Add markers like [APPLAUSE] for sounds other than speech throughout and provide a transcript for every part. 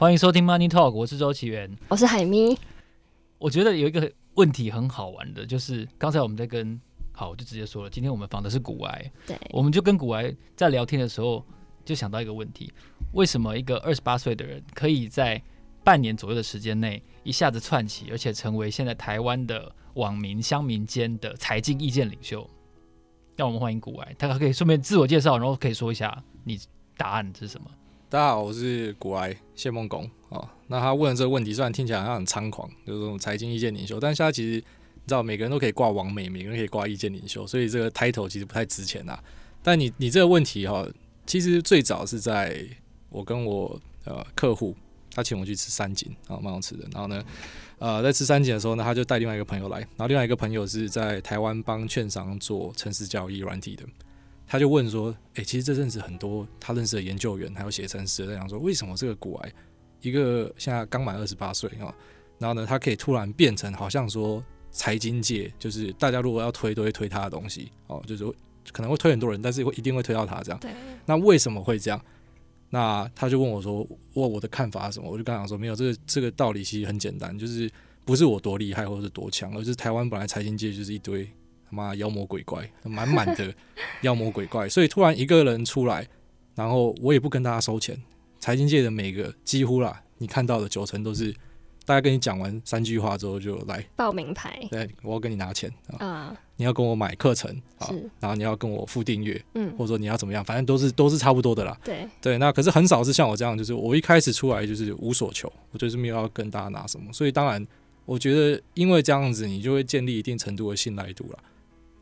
欢迎收听 Money Talk，我是周启源，我是海咪。我觉得有一个问题很好玩的，就是刚才我们在跟好，我就直接说了，今天我们访的是古癌，对，我们就跟古癌在聊天的时候，就想到一个问题：为什么一个二十八岁的人可以在半年左右的时间内一下子窜起，而且成为现在台湾的网民乡民间的财经意见领袖？让我们欢迎古癌，他可以顺便自我介绍，然后可以说一下你答案是什么？大家好，我是古埃谢孟恭啊。那他问的这个问题，虽然听起来好像很猖狂，就是这种财经意见领袖，但是他其实你知道，每个人都可以挂网美，每个人可以挂意见领袖，所以这个 title 其实不太值钱呐。但你你这个问题哈，其实最早是在我跟我呃客户，他请我去吃三井啊，蛮好吃的。然后呢，呃，在吃三井的时候呢，他就带另外一个朋友来，然后另外一个朋友是在台湾帮券商做程式交易软体的，他就问说：“哎、欸，其实这阵子很多他认识的研究员还有写程式的在讲说，为什么这个股癌一个现在刚满二十八岁啊，然后呢，他可以突然变成好像说财经界就是大家如果要推都会推他的东西哦，就是可能会推很多人，但是会一定会推到他这样。对，那为什么会这样？”那他就问我说：“问我的看法是什么？”我就跟他讲说：“没有，这个这个道理其实很简单，就是不是我多厉害或者是多强，而是台湾本来财经界就是一堆他妈妖魔鬼怪，满满的妖魔鬼怪，所以突然一个人出来，然后我也不跟大家收钱，财经界的每个几乎啦，你看到的九成都是。”大家跟你讲完三句话之后，就来报名牌。对，我要跟你拿钱啊！你要跟我买课程啊，然后你要跟我付订阅，嗯，或者说你要怎么样，反正都是都是差不多的啦。对对，那可是很少是像我这样，就是我一开始出来就是无所求，我就是没有要跟大家拿什么。所以当然，我觉得因为这样子，你就会建立一定程度的信赖度了，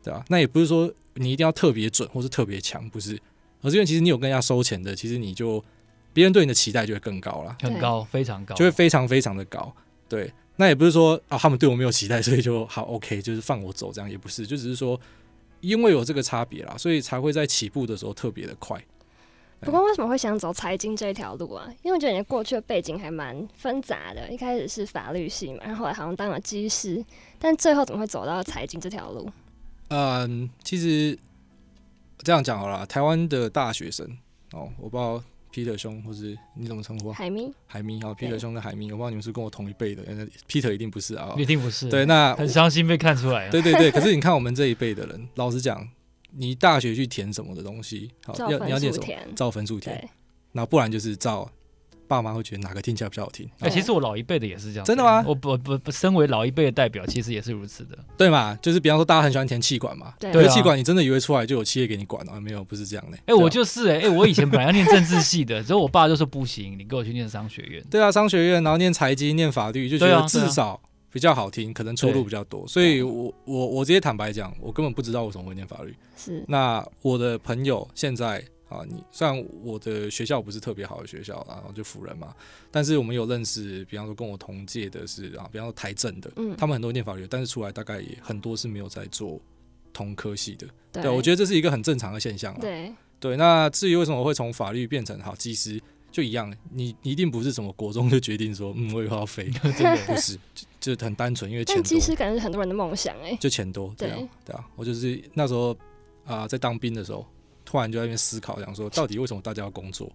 对吧？那也不是说你一定要特别准或是特别强，不是，而是因为其实你有跟人家收钱的，其实你就。别人对你的期待就会更高了，很高，非常高，就会非常非常的高。对，那也不是说啊，他们对我没有期待，所以就好 OK，就是放我走这样，也不是，就只是说，因为有这个差别啦，所以才会在起步的时候特别的快。不过为什么会想走财经这条路啊？因为我觉得你过去的背景还蛮纷杂的，一开始是法律系嘛，然后后来好像当了机师，但最后怎么会走到财经这条路？嗯，其实这样讲好了，台湾的大学生哦，我不知道。Peter 兄，或是你怎么称呼？海明，海咪，好，Peter 兄跟海明，我不知道你们是跟我同一辈的，Peter 一定不是啊，一定不是。对，那很伤心被看出来。对对对，[LAUGHS] 可是你看我们这一辈的人，老实讲，你大学去填什么的东西，好，要你要填什么？照分数填，那不然就是照。爸妈会觉得哪个听起来比较好听？哎、欸，其实我老一辈的也是这样。真的吗？我不不不，身为老一辈的代表，其实也是如此的，对嘛？就是比方说，大家很喜欢填气管嘛，对，气管你真的以为出来就有企业给你管啊？没有，不是这样的。哎、欸，我就是哎、欸，哎，我以前本来要念政治系的，之后我爸就说不行，你给我去念商学院。对啊，商学院，然后念财经、念法律，就觉得至少比较好听，可能出路比较多。所以我我我直接坦白讲，我根本不知道我怎么会念法律。是。那我的朋友现在。啊，你虽然我的学校不是特别好的学校，然后就辅仁嘛，但是我们有认识，比方说跟我同届的是啊，比方说台政的，嗯，他们很多念法律，但是出来大概也很多是没有在做同科系的，对，对我觉得这是一个很正常的现象，对对。那至于为什么会从法律变成好技师，就一样，你一定不是什么国中就决定说，嗯，我以后要飞，[LAUGHS] 真的不是，就是很单纯，因为钱多。技师感觉是很多人的梦想哎，就钱多，对对啊，我就是那时候啊，在当兵的时候。突然就在那边思考，想说 [LAUGHS] 到底为什么大家要工作？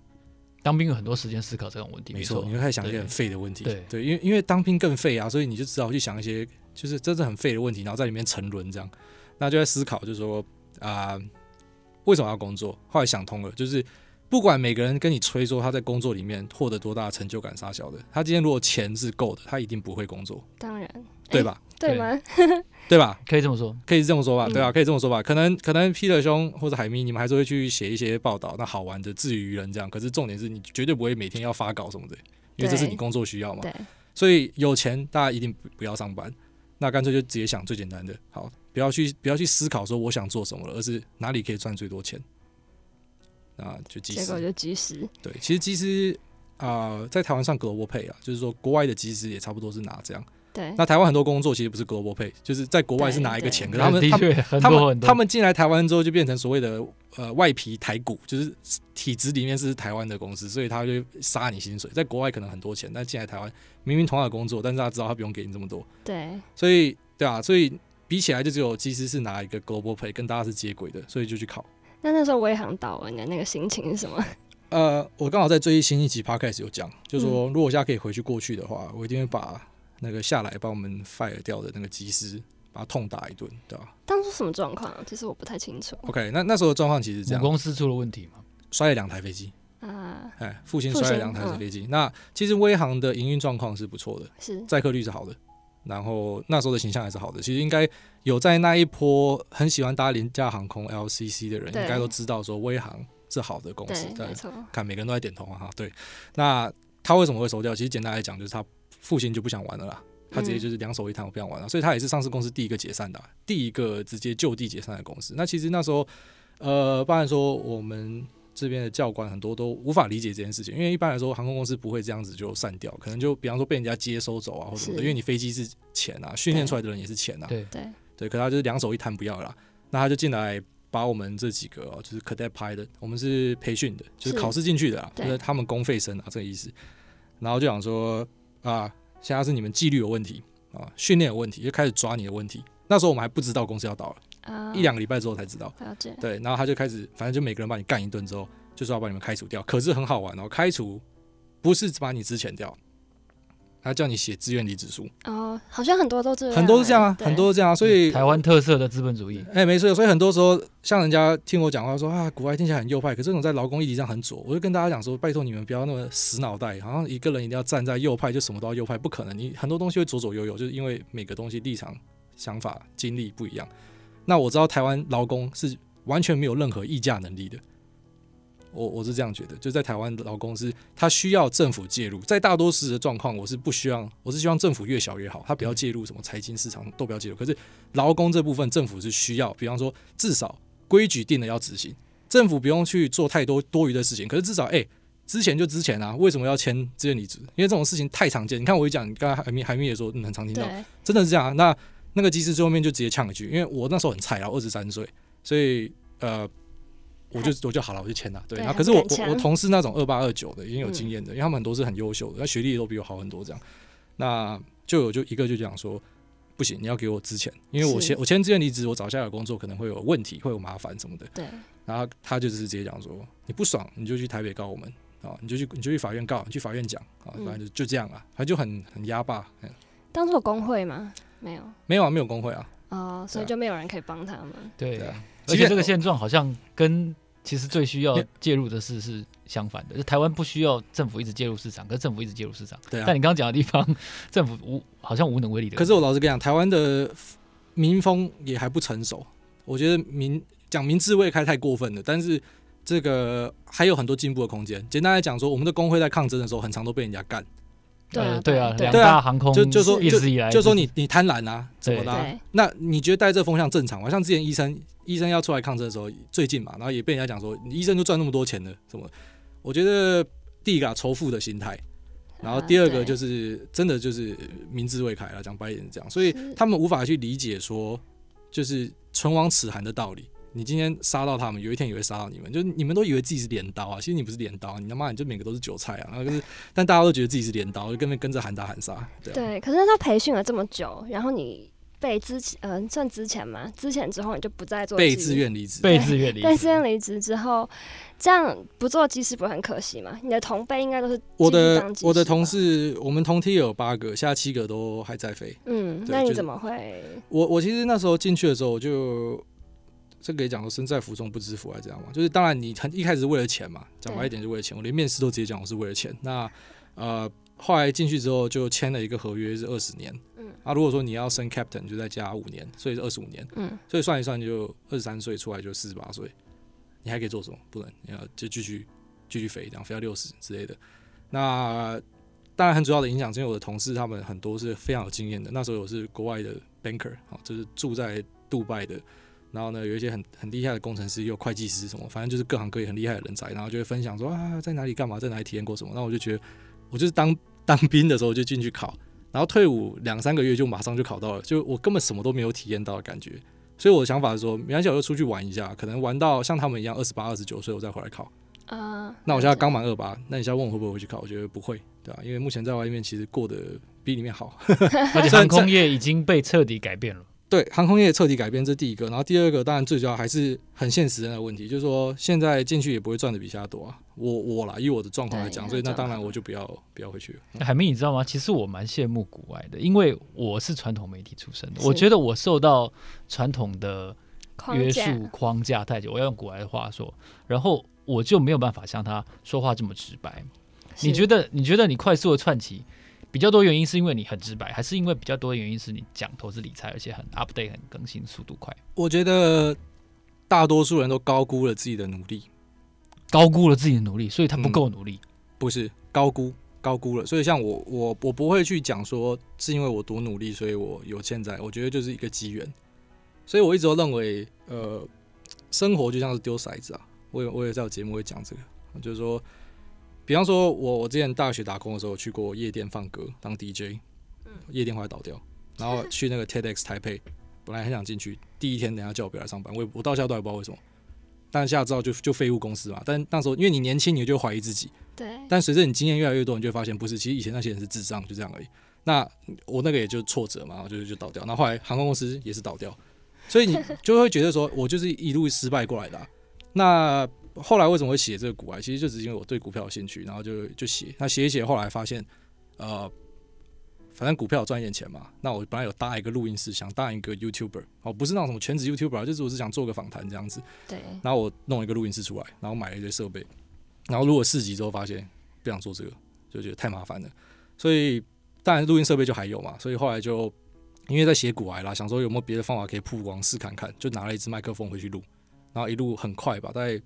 当兵有很多时间思考这种问题，没错，你会开始想一些很废的问题。对对，因为因为当兵更废啊，所以你就只好去想一些就是真正很废的问题，然后在里面沉沦这样。那就在思考，就是说啊、呃，为什么要工作？后来想通了，就是不管每个人跟你吹说他在工作里面获得多大的成就感，啥小的，他今天如果钱是够的，他一定不会工作。当然，对吧？对吗？[LAUGHS] 对吧？可以这么说，可以这么说吧？对啊，可以这么说吧？可能可能 Peter 兄或者海咪，你们还是会去写一些报道，那好玩的自娱人这样。可是重点是你绝对不会每天要发稿什么的，因为这是你工作需要嘛。所以有钱大家一定不要上班，那干脆就直接想最简单的，好，不要去不要去思考说我想做什么了，而是哪里可以赚最多钱。那就机师，结果就机师。对，其实机师啊，在台湾上 Global Pay 啊，就是说国外的机师也差不多是拿这样。对，那台湾很多工作其实不是 global pay，就是在国外是拿一个钱，可是他们他们他们他们进来台湾之后就变成所谓的呃外皮台股，就是体制里面是台湾的公司，所以他就杀你薪水。在国外可能很多钱，但进来台湾明明同样的工作，但是他知道他不用给你这么多。对，所以对啊，所以比起来就只有机师是拿一个 global pay，跟大家是接轨的，所以就去考。那那时候威航到了，你的那个心情是什么？呃，我刚好在最新一集 Podcast 有讲，就是说如果我现在可以回去过去的话，我一定会把那个下来把我们 fire 掉的那个机师，把他痛打一顿，对吧？当初什么状况？其实我不太清楚。OK，那那时候的状况其实这样，公司出了问题嘛，摔了两台飞机啊，哎，复兴摔了两台飞机。嗯、那其实威航的营运状况是不错的，是载客率是好的，然后那时候的形象还是好的。其实应该有在那一波很喜欢搭廉价航空 LCC 的人，应该都知道说威航是好的公司。对，没错。看每个人都在点头啊，哈，对。那他为什么会收掉？其实简单来讲，就是他复兴就不想玩了啦。他直接就是两手一摊，我不想玩了，所以他也是上市公司第一个解散的，第一个直接就地解散的公司。那其实那时候，呃，当然说我们这边的教官很多都无法理解这件事情，因为一般来说航空公司不会这样子就散掉，可能就比方说被人家接收走啊，或者什么的，因为你飞机是钱啊，训练出来的人也是钱啊，对。对。对，可他就是两手一摊不要了，那他就进来把我们这几个就是 cadet pilot，我们是培训的，就是考试进去的啊，就是他们公费生啊，这个意思，然后就想说啊。现在是你们纪律有问题啊，训练有问题，就开始抓你的问题。那时候我们还不知道公司要倒了，呃、一两个礼拜之后才知道。了解。对，然后他就开始，反正就每个人把你干一顿之后，就说要把你们开除掉。可是很好玩哦，开除不是把你资遣掉。他叫你写自愿离职书。哦，好像很多都这样，很多是这样啊，很多是这样啊，所以台湾特色的资本主义，哎、欸，没错，所以很多时候像人家听我讲话说啊，国外听起来很右派，可是这种在劳工议题上很左，我就跟大家讲说，拜托你们不要那么死脑袋，好像一个人一定要站在右派就什么都要右派，不可能，你很多东西会左左右右，就是因为每个东西立场、想法、经历不一样。那我知道台湾劳工是完全没有任何议价能力的。我我是这样觉得，就在台湾的劳工是，他需要政府介入，在大多数的状况，我是不希望，我是希望政府越小越好，他不要介入什么财经市场都不要介入。可是劳工这部分，政府是需要，比方说至少规矩定了要执行，政府不用去做太多多余的事情。可是至少，哎、欸，之前就之前啊，为什么要签自愿离职？因为这种事情太常见。你看我一讲，你刚才海明海明也说，你很常听到，真的是这样、啊。那那个机师最后面就直接呛一句，因为我那时候很菜啊，二十三岁，所以呃。我就我就好了，我就签了。对，然后可是我我我同事那种二八二九的已经有经验的，因为他们很多是很优秀的，那学历都比我好很多。这样，那就有就一个就讲说，不行，你要给我资遣，因为我签我签自愿离职，我找下一个工作可能会有问题，会有麻烦什么的。对。然后他就是直接讲说，你不爽你就去台北告我们啊，你就去你就去法院告，你去法院讲啊，反正就就这样啊，他就很很压霸。当初有工会吗？没有，没有啊，没有工会啊。哦，所以就没有人可以帮他们。对，而且这个现状好像跟。其实最需要介入的事是相反的，就台湾不需要政府一直介入市场，可是政府一直介入市场。对啊。但你刚刚讲的地方，政府无好像无能为力的。可是我老实跟你讲，台湾的民风也还不成熟。我觉得民讲民智未开太过分了，但是这个还有很多进步的空间。简单来讲说，我们的工会在抗争的时候，很常都被人家干。对啊，对啊，两大航空就就说一直以来就说你你贪婪啊，怎么的？那你觉得带这风向正常吗？像之前医生。医生要出来抗争的时候，最近嘛，然后也被人家讲说，你医生就赚那么多钱了，什么？我觉得第一个仇富的心态，然后第二个就是真的就是民智未开了，讲白一点是这样，所以他们无法去理解说，就是唇亡齿寒的道理。你今天杀到他们，有一天也会杀到你们，就你们都以为自己是镰刀啊，其实你不是镰刀，你他妈你就每个都是韭菜啊，然后就是，但大家都觉得自己是镰刀，就跟着跟着喊打喊杀。对，对，可是他培训了这么久，然后你。被之前，嗯、呃，算之前嘛，之前之后你就不再做被自愿离职，被自愿离职，被自愿离职之后，这样不做机师不是很可惜吗？你的同辈应该都是我的我的同事，我们同梯有八个，现在七个都还在飞。嗯，那你怎么会？我我其实那时候进去的时候，我就这可以讲说身在福中不知福，还这样嘛。就是当然你很一开始是为了钱嘛，讲白一点是为了钱。我连面试都直接讲我是为了钱。那呃。后来进去之后就签了一个合约，是二十年。嗯，啊，如果说你要升 captain，就再加五年，所以是二十五年。嗯，所以算一算就二十三岁出来就四十八岁，你还可以做什么？不能，你要就继续继续飞，这样飞到六十之类的。那当然很主要的影响，因为我的同事他们很多是非常有经验的。那时候我是国外的 banker，好，就是住在杜拜的。然后呢，有一些很很厉害的工程师，也有会计师什么，反正就是各行各业很厉害的人才。然后就会分享说啊，在哪里干嘛，在哪里体验过什么。那我就觉得，我就是当。[LAUGHS] 当兵的时候就进去考，然后退伍两三个月就马上就考到了，就我根本什么都没有体验到的感觉。所以我的想法是说，没关系，我就出去玩一下，可能玩到像他们一样二十八、二十九岁，我再回来考。啊、uh，那我现在刚满二八，那你现在问我会不会回去考？我觉得不会，对吧？因为目前在外面其实过得比里面好，[LAUGHS] 而且航空业已经被彻底改变了。对，航空业彻底改变，这是第一个。然后第二个，当然最主要还是很现实的那个问题，就是说现在进去也不会赚的比其他多啊。我我啦，以我的状况来讲，所以那当然我就不要不要回去了。海明，你知道吗？其实我蛮羡慕国外的，因为我是传统媒体出身的，我觉得我受到传统的约束框架太久。我要用古外的话说，然后我就没有办法像他说话这么直白。你觉得？你觉得你快速的串起？比较多原因是因为你很直白，还是因为比较多的原因是你讲投资理财，而且很 update、很更新速度快？我觉得大多数人都高估了自己的努力，高估了自己的努力，所以他不够努力。嗯，不是高估，高估了。所以像我，我我不会去讲说是因为我多努力，所以我有现在。我觉得就是一个机缘。所以我一直都认为，呃，生活就像是丢骰子啊。我也我也在我节目会讲这个，就是说。比方说，我我之前大学打工的时候去过夜店放歌当 DJ，夜店后来倒掉，[LAUGHS] 然后去那个 TEDx 台北，本来很想进去，第一天等下叫我不要来上班，我我到现在都还不知道为什么，但现在知道就就废物公司嘛。但那时候因为你年轻，你就怀疑自己，对。但随着你经验越来越多，你就会发现不是，其实以前那些人是智障，就这样而已。那我那个也就挫折嘛，就就倒掉。那后来航空公司也是倒掉，所以你就会觉得说我就是一路失败过来的啊。那后来为什么会写这个股癌？其实就只是因为我对股票有兴趣，然后就就写。那写一写，后来发现，呃，反正股票赚一点钱嘛。那我本来有搭一个录音室，想当一个 YouTuber，哦，不是那种什么全职 YouTuber，就是我是想做个访谈这样子。对。然后我弄一个录音室出来，然后买了一堆设备，然后录了四集之后发现不想做这个，就觉得太麻烦了。所以当然录音设备就还有嘛，所以后来就因为在写股癌啦，想说有没有别的方法可以曝光试看看，就拿了一支麦克风回去录，然后一路很快吧，大概。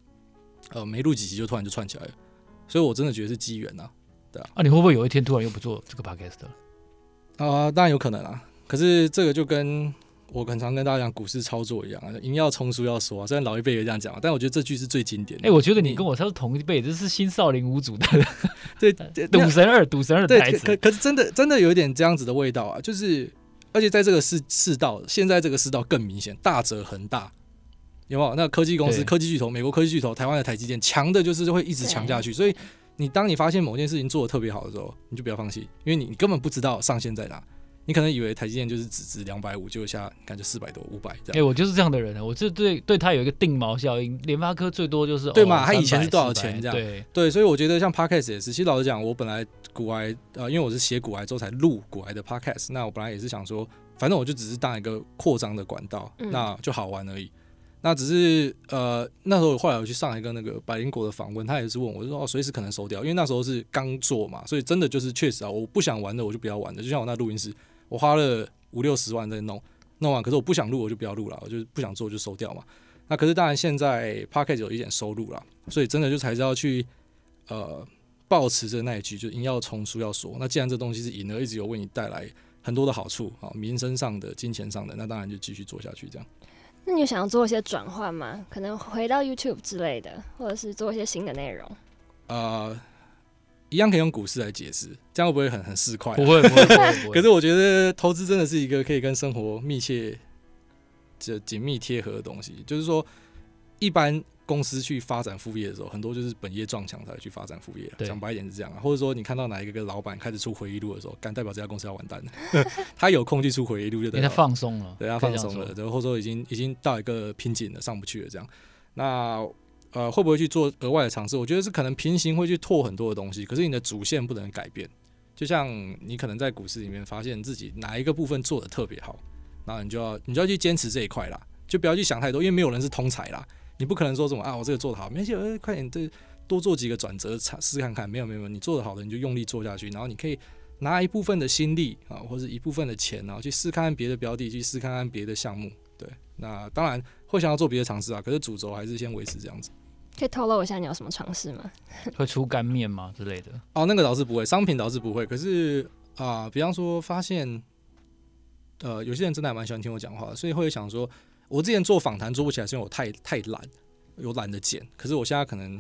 呃，没录几集就突然就串起来了，所以我真的觉得是机缘呐，对啊。啊，你会不会有一天突然又不做这个 podcast 了？啊、呃，当然有可能啊。可是这个就跟我很常跟大家讲股市操作一样啊，赢要冲，输要说啊。虽然老一辈也这样讲，但我觉得这句是最经典的。哎、欸，我觉得你跟我他是同一辈，这是新少林五祖的 [LAUGHS] 对 [LAUGHS] 赌神二，赌神二的台词。可可是真的真的有一点这样子的味道啊，就是而且在这个世世道，现在这个世道更明显，大者恒大。有没有？那科技公司、科技巨头、美国科技巨头、台湾的台积电，强的就是会一直强下去。所以，你当你发现某件事情做的特别好的时候，你就不要放弃，因为你你根本不知道上限在哪。你可能以为台积电就是只值两百五，就下感觉四百多、五百这样。哎、欸，我就是这样的人啊！我就对对他有一个定锚效应。联发科最多就是对嘛？哦、他以前是多少钱这样？对对，所以我觉得像 Podcast 也是。其实老实讲，我本来股癌呃，因为我是写股癌之后才录股癌的 Podcast，那我本来也是想说，反正我就只是当一个扩张的管道，那就好玩而已。那只是呃，那时候后来我去上一个那个百灵果的访问，他也是问我，就说哦，随时可能收掉，因为那时候是刚做嘛，所以真的就是确实啊，我不想玩的我就不要玩的，就像我那录音室，我花了五六十万在弄，弄完，可是我不想录我就不要录了，我就不想做就收掉嘛。那可是当然现在 Podcast 有一点收入了，所以真的就才是要去呃，保持着那一句，就赢要从，输要说。那既然这东西是赢了，一直有为你带来很多的好处啊，民生上的、金钱上的，那当然就继续做下去这样。那你有想要做一些转换吗？可能回到 YouTube 之类的，或者是做一些新的内容？呃，一样可以用股市来解释，这样会不会很很市侩？不会，不会，不会。不会 [LAUGHS] 可是我觉得投资真的是一个可以跟生活密切、就紧密贴合的东西。就是说，一般。公司去发展副业的时候，很多就是本业撞墙才去发展副业。讲白一点是这样啊，或者说你看到哪一个老板开始出回忆录的时候，敢代表这家公司要完蛋了。[LAUGHS] 他有空去出回忆录，就等于他放松了，对他放松了，或者说已经已经到一个瓶颈了，上不去了这样。那呃，会不会去做额外的尝试？我觉得是可能平行会去拓很多的东西，可是你的主线不能改变。就像你可能在股市里面发现自己哪一个部分做的特别好，那你就要你就要去坚持这一块啦，就不要去想太多，因为没有人是通才啦。你不可能说什么啊，我这个做的好，没事，呃，快点，这多做几个转折，尝试看看。没有，没有，你做的好的，你就用力做下去，然后你可以拿一部分的心力啊，或者一部分的钱，然后去试看看别的标的，去试看看别的项目。对，那当然会想要做别的尝试啊，可是主轴还是先维持这样子。可以透露一下你有什么尝试吗？[LAUGHS] 会出干面吗之类的？哦，那个倒是不会，商品倒是不会。可是啊、呃，比方说发现，呃，有些人真的还蛮喜欢听我讲话，所以会想说。我之前做访谈做不起来，是因为我太太懒，有懒得剪。可是我现在可能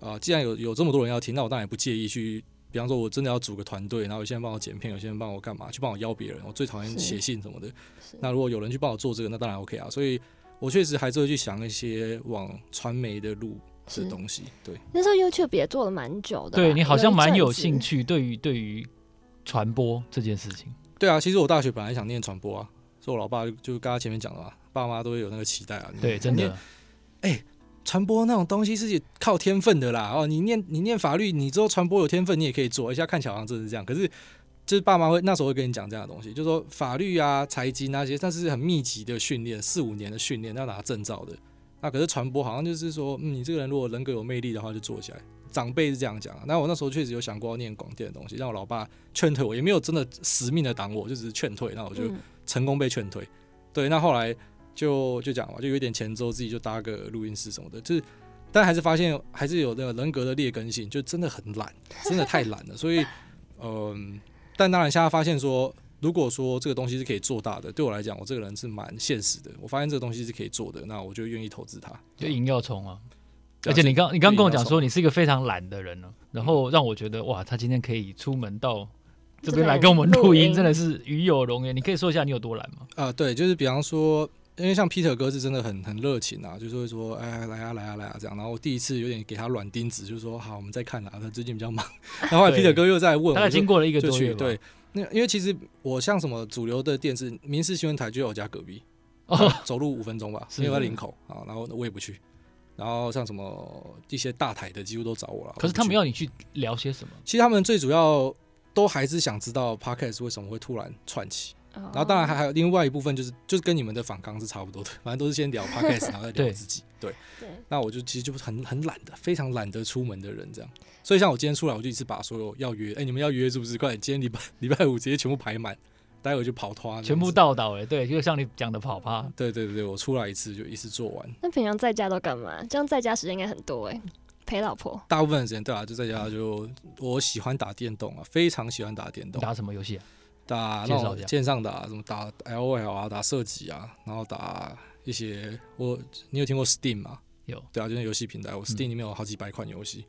啊、呃，既然有有这么多人要听，那我当然也不介意去。比方说，我真的要组个团队，然后有些人帮我剪片，有些人帮我干嘛，去帮我邀别人。我最讨厌写信什么的。那如果有人去帮我做这个，那当然 OK 啊。所以我确实还是会去想一些往传媒的路的东西。对，那时候 YouTube 也做了蛮久的。对，你好像蛮有兴趣，对于对于传播这件事情。对啊，其实我大学本来想念传播啊。所以我老爸就就刚刚前面讲了嘛，爸妈都会有那个期待啊。对，真的。哎，传播那种东西是靠天分的啦。哦，你念你念法律，你之后传播有天分，你也可以做。一下看起来好像真的是这样，可是就是爸妈会那时候会跟你讲这样的东西，就是说法律啊、财经那些，但是很密集的训练，四五年的训练要拿证照的。那可是传播好像就是说，嗯，你这个人如果人格有魅力的话，就做起来。长辈是这样讲。那我那时候确实有想过要念广电的东西，让我老爸劝退我，也没有真的死命的挡我，就只是劝退。那我就成功被劝退。对，那后来就就讲嘛，就有点钱之后，自己就搭个录音室什么的，就是，但还是发现还是有那个人格的劣根性，就真的很懒，[LAUGHS] 真的太懒了。所以，嗯，但当然现在发现说。如果说这个东西是可以做大的，对我来讲，我这个人是蛮现实的。我发现这个东西是可以做的，那我就愿意投资它。就硬要冲啊！而且你刚你刚跟我讲说你是一个非常懒的人呢，然后让我觉得哇，他今天可以出门到这边来跟我们录音，真的是与有荣焉。你可以说一下你有多懒吗？啊，对，就是比方说，因为像 Peter 哥是真的很很热情啊，就是会说哎来啊来啊来啊这样。然后我第一次有点给他软钉子，就是说好，我们再看啊，他最近比较忙。[LAUGHS] 然后后来 Peter 哥又在问，大概经过了一个多月，对。那因为其实我像什么主流的电视、民视新闻台就在我家隔壁，走路五分钟吧，[LAUGHS] 因为在林口啊，然后我也不去。然后像什么一些大台的几乎都找我了。可是他们要你去聊些什么？其实他们最主要都还是想知道 Podcast 为什么会突然窜起。然后当然还还有另外一部分就是就是跟你们的访纲是差不多的，[LAUGHS] 反正都是先聊 [LAUGHS] Podcast，然后再聊自己。对，对。那我就其实就是很很懒的，非常懒得出门的人这样。所以像我今天出来，我就一次把所有要约，哎、欸，你们要约是不是？快点，今天礼拜 [LAUGHS] 礼拜五直接全部排满，待会就跑摊，全部到倒哎，对，就像你讲的跑趴。对对对，我出来一次就一次做完。那平常在家都干嘛？这样在家时间应该很多哎，陪老婆。大部分的时间对啊，就在家就我喜欢打电动啊，非常喜欢打电动。打什么游戏啊？打那种线上打什么打 L O L 啊，打射击啊，然后打一些我你有听过 Steam 吗？有。对啊，就是游戏平台，我 Steam 里面有好几百款游戏。嗯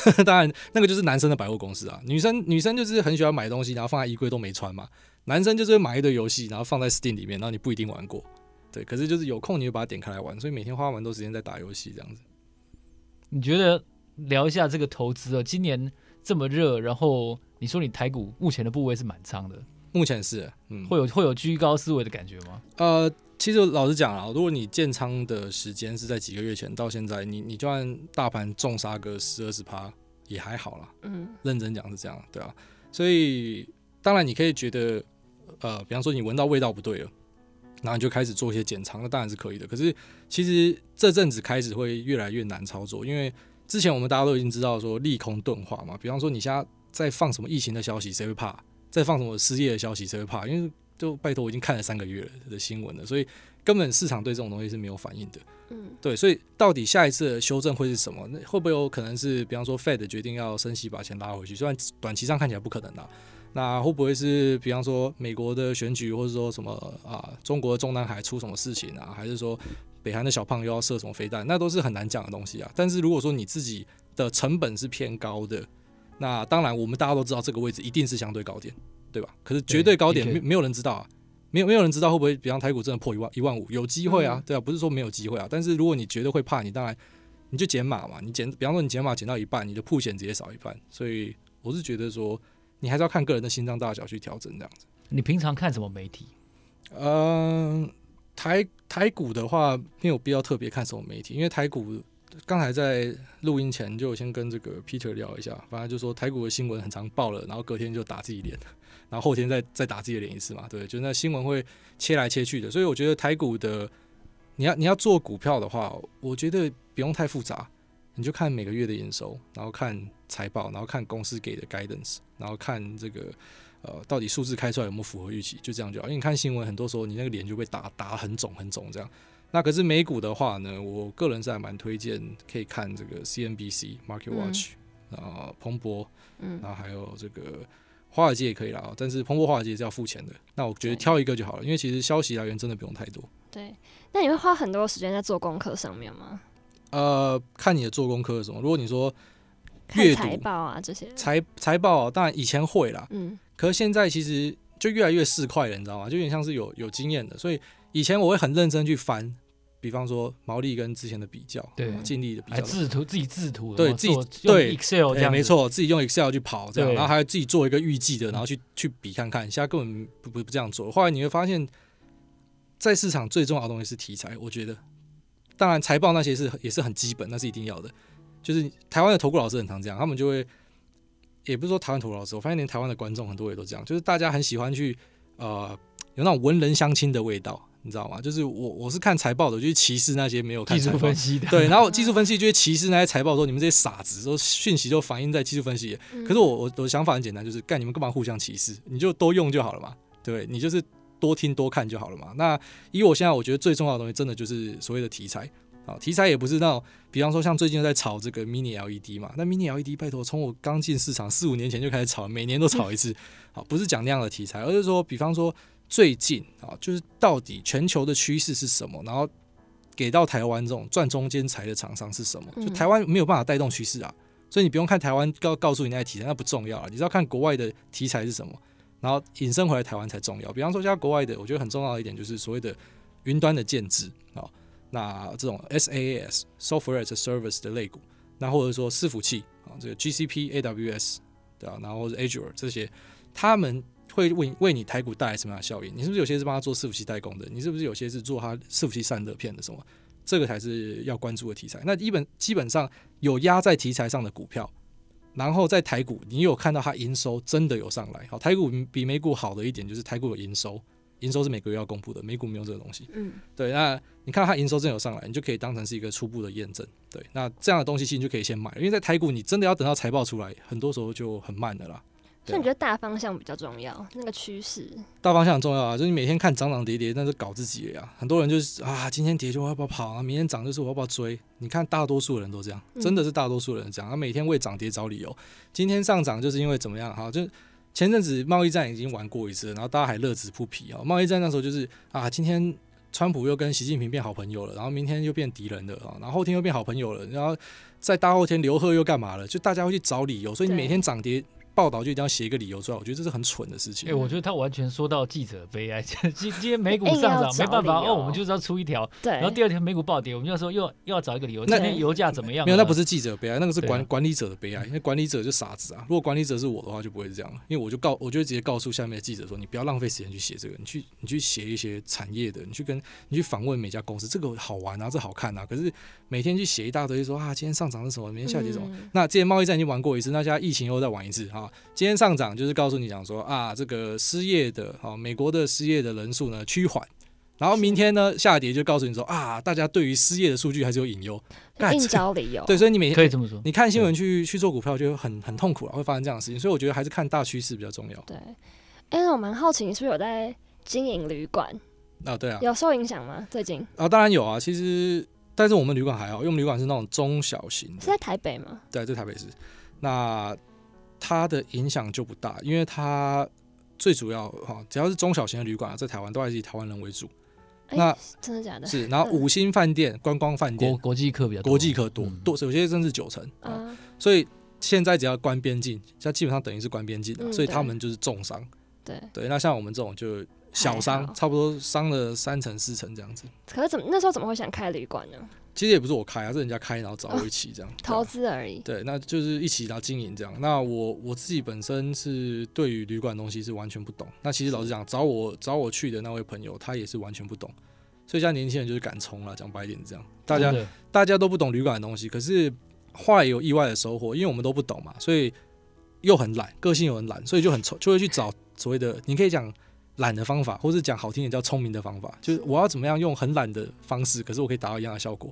[LAUGHS] 当然，那个就是男生的百货公司啊。女生女生就是很喜欢买东西，然后放在衣柜都没穿嘛。男生就是会买一堆游戏，然后放在 Steam 里面，然后你不一定玩过。对，可是就是有空你就把它点开来玩，所以每天花蛮多时间在打游戏这样子。你觉得聊一下这个投资啊？今年这么热，然后你说你台股目前的部位是满仓的，目前是，嗯，会有会有居高思维的感觉吗？呃。其实老实讲啊，如果你建仓的时间是在几个月前到现在，你你就算大盘重杀个十二十趴也还好啦。嗯，认真讲是这样，对啊。所以当然你可以觉得，呃，比方说你闻到味道不对了，然后你就开始做一些减仓，那当然是可以的。可是其实这阵子开始会越来越难操作，因为之前我们大家都已经知道说利空钝化嘛。比方说你现在在放什么疫情的消息，谁会怕？再放什么失业的消息，谁会怕？因为就拜托，我已经看了三个月了的新闻了，所以根本市场对这种东西是没有反应的。嗯，对，所以到底下一次的修正会是什么？那会不会有可能是，比方说 Fed 决定要升息把钱拉回去？虽然短期上看起来不可能啦，那会不会是，比方说美国的选举，或者说什么啊，中国的中南海出什么事情啊？还是说北韩的小胖又要射什么飞弹？那都是很难讲的东西啊。但是如果说你自己的成本是偏高的，那当然我们大家都知道这个位置一定是相对高点。对吧？可是绝对高点没没有人知道啊，没有没有人知道会不会，比方台股真的破一万一万五，有机会啊，对啊，不是说没有机会啊。但是如果你觉得会怕，你当然你就减码嘛，你减，比方说你减码减到一半，你的铺险直接少一半。所以我是觉得说，你还是要看个人的心脏大小去调整这样子。你平常看什么媒体？嗯、呃，台台股的话没有必要特别看什么媒体，因为台股。刚才在录音前就先跟这个 Peter 聊一下，反正就说台股的新闻很常爆了，然后隔天就打自己脸，[LAUGHS] 然后后天再再打自己脸一次嘛，对，就那新闻会切来切去的，所以我觉得台股的你要你要做股票的话，我觉得不用太复杂，你就看每个月的营收，然后看财报，然后看公司给的 guidance，然后看这个呃到底数字开出来有没有符合预期，就这样就好。因为你看新闻很多时候你那个脸就被打打很肿很肿这样。那可是美股的话呢，我个人是还蛮推荐可以看这个 CNBC Market Watch，啊、嗯，然后彭博，嗯，然后还有这个华尔街也可以啦，但是彭博华尔街是要付钱的。那我觉得挑一个就好了，因为其实消息来源真的不用太多。对，那你会花很多时间在做功课上面吗？呃，看你的做功课是什么。如果你说看财报啊这些财财报，当然以前会啦，嗯，可是现在其实就越来越市侩了，你知道吗？就有点像是有有经验的，所以以前我会很认真去翻。比方说毛利跟之前的比较，对，净利的比较，还制图自己制图，对自己对 Excel 这样，没错，自己用 Excel 去跑这样，然后还要自己做一个预计的，然后去去比看看。现在根本不不不这样做。后来你会发现，在市场最重要的东西是题材，我觉得。当然财报那些是也是很基本，那是一定要的。就是台湾的投顾老师很常这样，他们就会，也不是说台湾投顾老师，我发现连台湾的观众很多也都这样，就是大家很喜欢去呃有那种文人相亲的味道。你知道吗？就是我我是看财报的，就是歧视那些没有看技术分析的。对，[LAUGHS] 然后技术分析就会歧视那些财报说你们这些傻子，说讯息都反映在技术分析。可是我我我的想法很简单，就是干你们干嘛互相歧视？你就都用就好了嘛，对，你就是多听多看就好了嘛。那以我现在我觉得最重要的东西，真的就是所谓的题材啊，题材也不是那种，比方说像最近在炒这个 Mini LED 嘛，那 Mini LED 拜托，从我刚进市场四五年前就开始炒，每年都炒一次，好，不是讲那样的题材，而是说比方说。最近啊，就是到底全球的趋势是什么？然后给到台湾这种赚中间财的厂商是什么？就台湾没有办法带动趋势啊，所以你不用看台湾告告诉你那些题材，那不重要啊。你知道看国外的题材是什么，然后引申回来台湾才重要。比方说，像国外的，我觉得很重要的一点就是所谓的云端的建制啊，那这种 SaaS Software as a Service 的类股，那或者说伺服器啊，这个 GCP、AWS 对啊，然后 Azure 这些，他们。会为为你台股带来什么样的效应？你是不是有些是帮他做伺服器代工的？你是不是有些是做他伺服器散热片的什么？这个才是要关注的题材。那基本基本上有压在题材上的股票，然后在台股你有看到它营收真的有上来。好，台股比美股好的一点就是台股有营收，营收是每个月要公布的，美股没有这个东西。嗯，对。那你看它营收真的有上来，你就可以当成是一个初步的验证。对，那这样的东西其实你就可以先买，因为在台股你真的要等到财报出来，很多时候就很慢的啦。所以你觉得大方向比较重要？那个趋势，大方向很重要啊！就是你每天看涨涨跌跌，那是搞自己呀。很多人就是啊，今天跌就我要不要跑啊？明天涨就是我要不要追？你看大多数人都这样，真的是大多数人这样。他每天为涨跌找理由。今天上涨就是因为怎么样？哈，就前阵子贸易战已经玩过一次，然后大家还乐此不疲啊。贸易战那时候就是啊，今天川普又跟习近平变好朋友了，然后明天又变敌人了啊，然后后天又变好朋友了，然后在大后天刘贺又干嘛了？就大家会去找理由，所以你每天涨跌。报道就一定要写一个理由出来，我觉得这是很蠢的事情。哎、欸，我觉得他完全说到记者悲哀。[LAUGHS] 今今天美股上涨，没办法哦，我们就是要出一条。对。然后第二天美股暴跌，我们就要说又又要找一个理由。那今天油价怎么样？没有，那不是记者悲哀，那个是管、啊、管理者的悲哀。因为管理者就傻子啊。如果管理者是我的话，就不会是这样了。因为我就告，我就直接告诉下面的记者说，你不要浪费时间去写这个，你去你去写一些产业的，你去跟你去访问每家公司，这个好玩啊，这好看啊。可是每天去写一大堆说啊，今天上涨是什么，明天下跌什么。嗯、那之前贸易战已经玩过一次，那现在疫情又再玩一次哈。今天上涨。就是告诉你讲说啊，这个失业的啊，美国的失业的人数呢趋缓，然后明天呢下跌就告诉你说啊，大家对于失业的数据还是有隐忧，硬找理由。对，所以你每天可以这么说，你看新闻去去做股票就很很痛苦了，会发生这样的事情。所以我觉得还是看大趋势比较重要。对，哎、欸，我蛮好奇你是不是有在经营旅馆？啊，对啊，有受影响吗？最近啊，当然有啊。其实，但是我们旅馆还好，因为我们旅馆是那种中小型的，是在台北吗？对，在台北市。那它的影响就不大，因为它最主要哈，只要是中小型的旅馆，在台湾都还是以台湾人为主。欸、那真的假的？是，然后五星饭店、观光饭店、国国际客比较多，国际客多多，有些甚至九成啊。所以现在只要关边境，它基本上等于是关边境的，所以他们就是重伤。对对，那像我们这种就小伤，差不多伤了三成四成这样子。可是怎么那时候怎么会想开旅馆呢？其实也不是我开啊，是人家开，然后找我一起这样、哦、投资而已。对，那就是一起然后经营这样。那我我自己本身是对于旅馆东西是完全不懂。那其实老实讲，找我找我去的那位朋友，他也是完全不懂。所以现在年轻人就是敢冲了，讲白一点这样。大家大家都不懂旅馆的东西，可是后来有意外的收获，因为我们都不懂嘛，所以又很懒，个性又很懒，所以就很就会去找所谓的你可以讲。懒的方法，或是讲好听点叫聪明的方法，就是我要怎么样用很懒的方式，可是我可以达到一样的效果。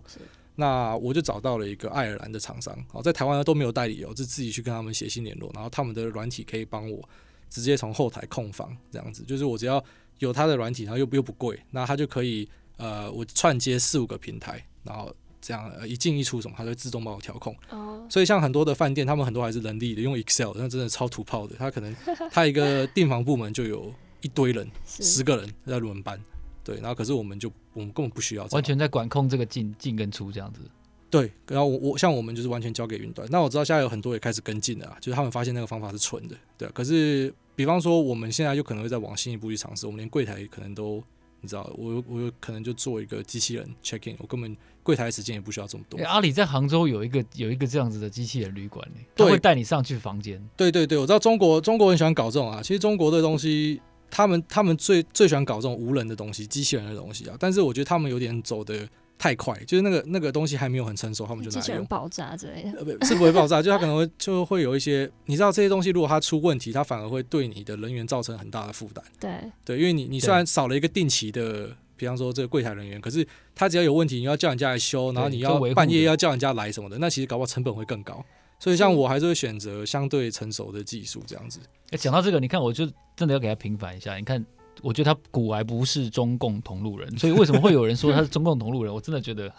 那我就找到了一个爱尔兰的厂商，好，在台湾都没有代理，我就自己去跟他们写信联络，然后他们的软体可以帮我直接从后台控房这样子，就是我只要有他的软体，然后又又不贵，那他就可以呃，我串接四五个平台，然后这样一进一出什么，它就会自动帮我调控。哦，所以像很多的饭店，他们很多还是人力的，用 Excel，那真的超土炮的，他可能他一个订房部门就有。一堆人，十个人在轮班，对，然后可是我们就我们根本不需要，完全在管控这个进进跟出这样子。对，然后我我像我们就是完全交给云端。那我知道现在有很多也开始跟进了，就是他们发现那个方法是纯的，对。可是比方说我们现在就可能会再往新一步去尝试，我们连柜台可能都你知道，我我有可能就做一个机器人 check in，我根本柜台时间也不需要这么多。欸，阿里在杭州有一个有一个这样子的机器人旅馆，他会带你上去房间。对对对，我知道中国中国很喜欢搞这种啊，其实中国的东西。他们他们最最喜欢搞这种无人的东西，机器人的东西啊。但是我觉得他们有点走的太快，就是那个那个东西还没有很成熟，他们就拿来用爆炸之类的。呃，不是不会爆炸，[LAUGHS] 就它可能会就会有一些，你知道这些东西如果它出问题，它反而会对你的人员造成很大的负担。对对，因为你你虽然少了一个定期的，比方说这个柜台人员，可是他只要有问题，你要叫人家来修，然后你要半夜要叫人家来什么的，那其实搞不好成本会更高。所以像我还是会选择相对成熟的技术这样子。哎，讲到这个，你看我就真的要给他平反一下，你看。我觉得他古来不是中共同路人，所以为什么会有人说他是中共同路人？[LAUGHS] 我真的觉得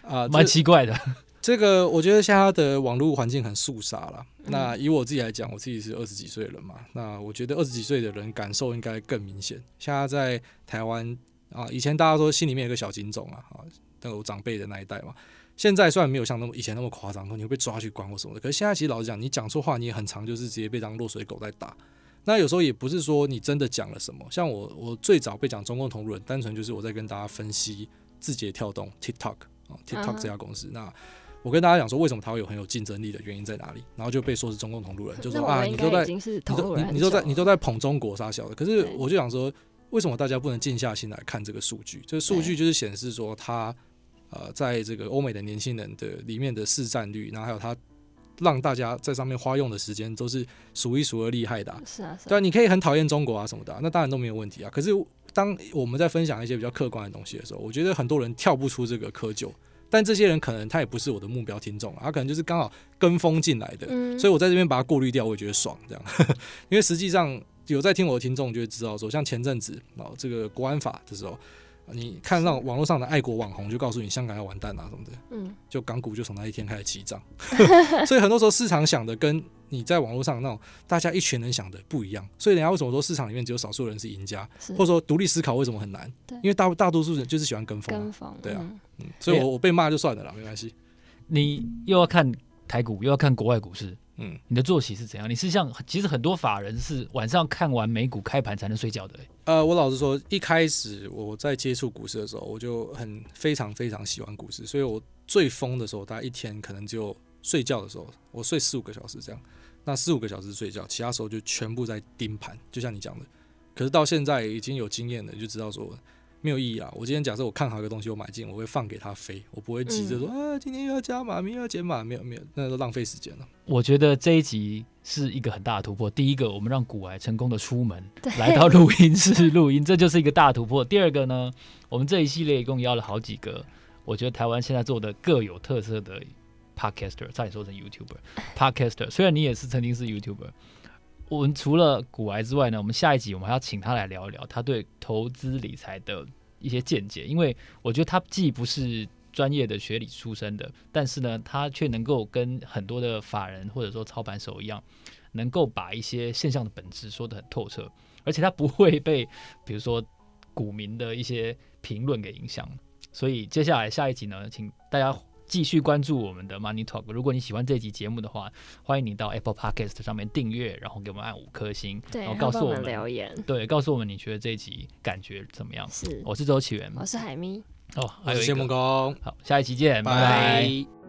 啊，蛮奇怪的。这个我觉得现在的网络环境很肃杀了。那以我自己来讲，我自己是二十几岁的人嘛，那我觉得二十几岁的人感受应该更明显。现在在台湾啊，以前大家说心里面有个小警种啊，啊，都有长辈的那一代嘛。现在虽然没有像那么以前那么夸张，说你会被抓去关或什么的，可是现在其实老实讲，你讲错话，你也很常就是直接被当落水狗在打。那有时候也不是说你真的讲了什么，像我，我最早被讲中共同路人，单纯就是我在跟大家分析字节跳动 TikTok 啊 TikTok 这家公司。Uh huh. 那我跟大家讲说，为什么它会有很有竞争力的原因在哪里，然后就被说是中共同路人，就说啊，你都在你都你你都在你都在捧中国杀小的。可是我就想说，为什么大家不能静下心来看这个数据？这个数据就是显示说，它呃，在这个欧美的年轻人的里面的市占率，然后还有它。让大家在上面花用的时间都是数一数二厉害的，啊，是啊，是啊，对啊，你可以很讨厌中国啊什么的，啊，那当然都没有问题啊。可是当我们在分享一些比较客观的东西的时候，我觉得很多人跳不出这个窠臼，但这些人可能他也不是我的目标听众，他可能就是刚好跟风进来的，嗯，所以我在这边把它过滤掉，我也觉得爽，这样，[LAUGHS] 因为实际上有在听我的听众就会知道说，像前阵子哦这个国安法的时候。你看到网络上的爱国网红就告诉你香港要完蛋啊什么的，嗯，就港股就从那一天开始起涨，[LAUGHS] [LAUGHS] 所以很多时候市场想的跟你在网络上那种大家一群人想的不一样，所以人家为什么说市场里面只有少数人是赢家，或者说独立思考为什么很难？对。因为大大多数人就是喜欢跟风，跟风，对啊，嗯，所以我我被骂就算了啦，没关系。你又要看台股，又要看国外股市。嗯，你的作息是怎样？你是像其实很多法人是晚上看完美股开盘才能睡觉的。呃，我老实说，一开始我在接触股市的时候，我就很非常非常喜欢股市，所以我最疯的时候，大概一天可能只有睡觉的时候，我睡四五个小时这样。那四五个小时睡觉，其他时候就全部在盯盘，就像你讲的。可是到现在已经有经验了，就知道说。没有意义啊！我今天假设我看好一个东西，我买进，我会放给它飞，我不会急着说、嗯、啊，今天又要加码，明天要减码，没有没有，那都浪费时间了。我觉得这一集是一个很大的突破。第一个，我们让古癌成功的出门 [LAUGHS] 对来到录音室录音，这就是一个大突破。第二个呢，我们这一系列一共邀了好几个，我觉得台湾现在做的各有特色的 podcaster，差点说成 YouTuber，podcaster。虽然你也是曾经是 YouTuber。我们除了股癌之外呢，我们下一集我们还要请他来聊一聊他对投资理财的一些见解，因为我觉得他既不是专业的学理出身的，但是呢，他却能够跟很多的法人或者说操盘手一样，能够把一些现象的本质说得很透彻，而且他不会被比如说股民的一些评论给影响。所以接下来下一集呢，请大家。继续关注我们的 Money Talk。如果你喜欢这集节目的话，欢迎你到 Apple Podcast 上面订阅，然后给我们按五颗星，然后告诉我们，我们留言，对，告诉我们你觉得这一集感觉怎么样？是，我是周启源，我是海咪，哦，还有谢木工，好，下一期见，拜拜。拜拜。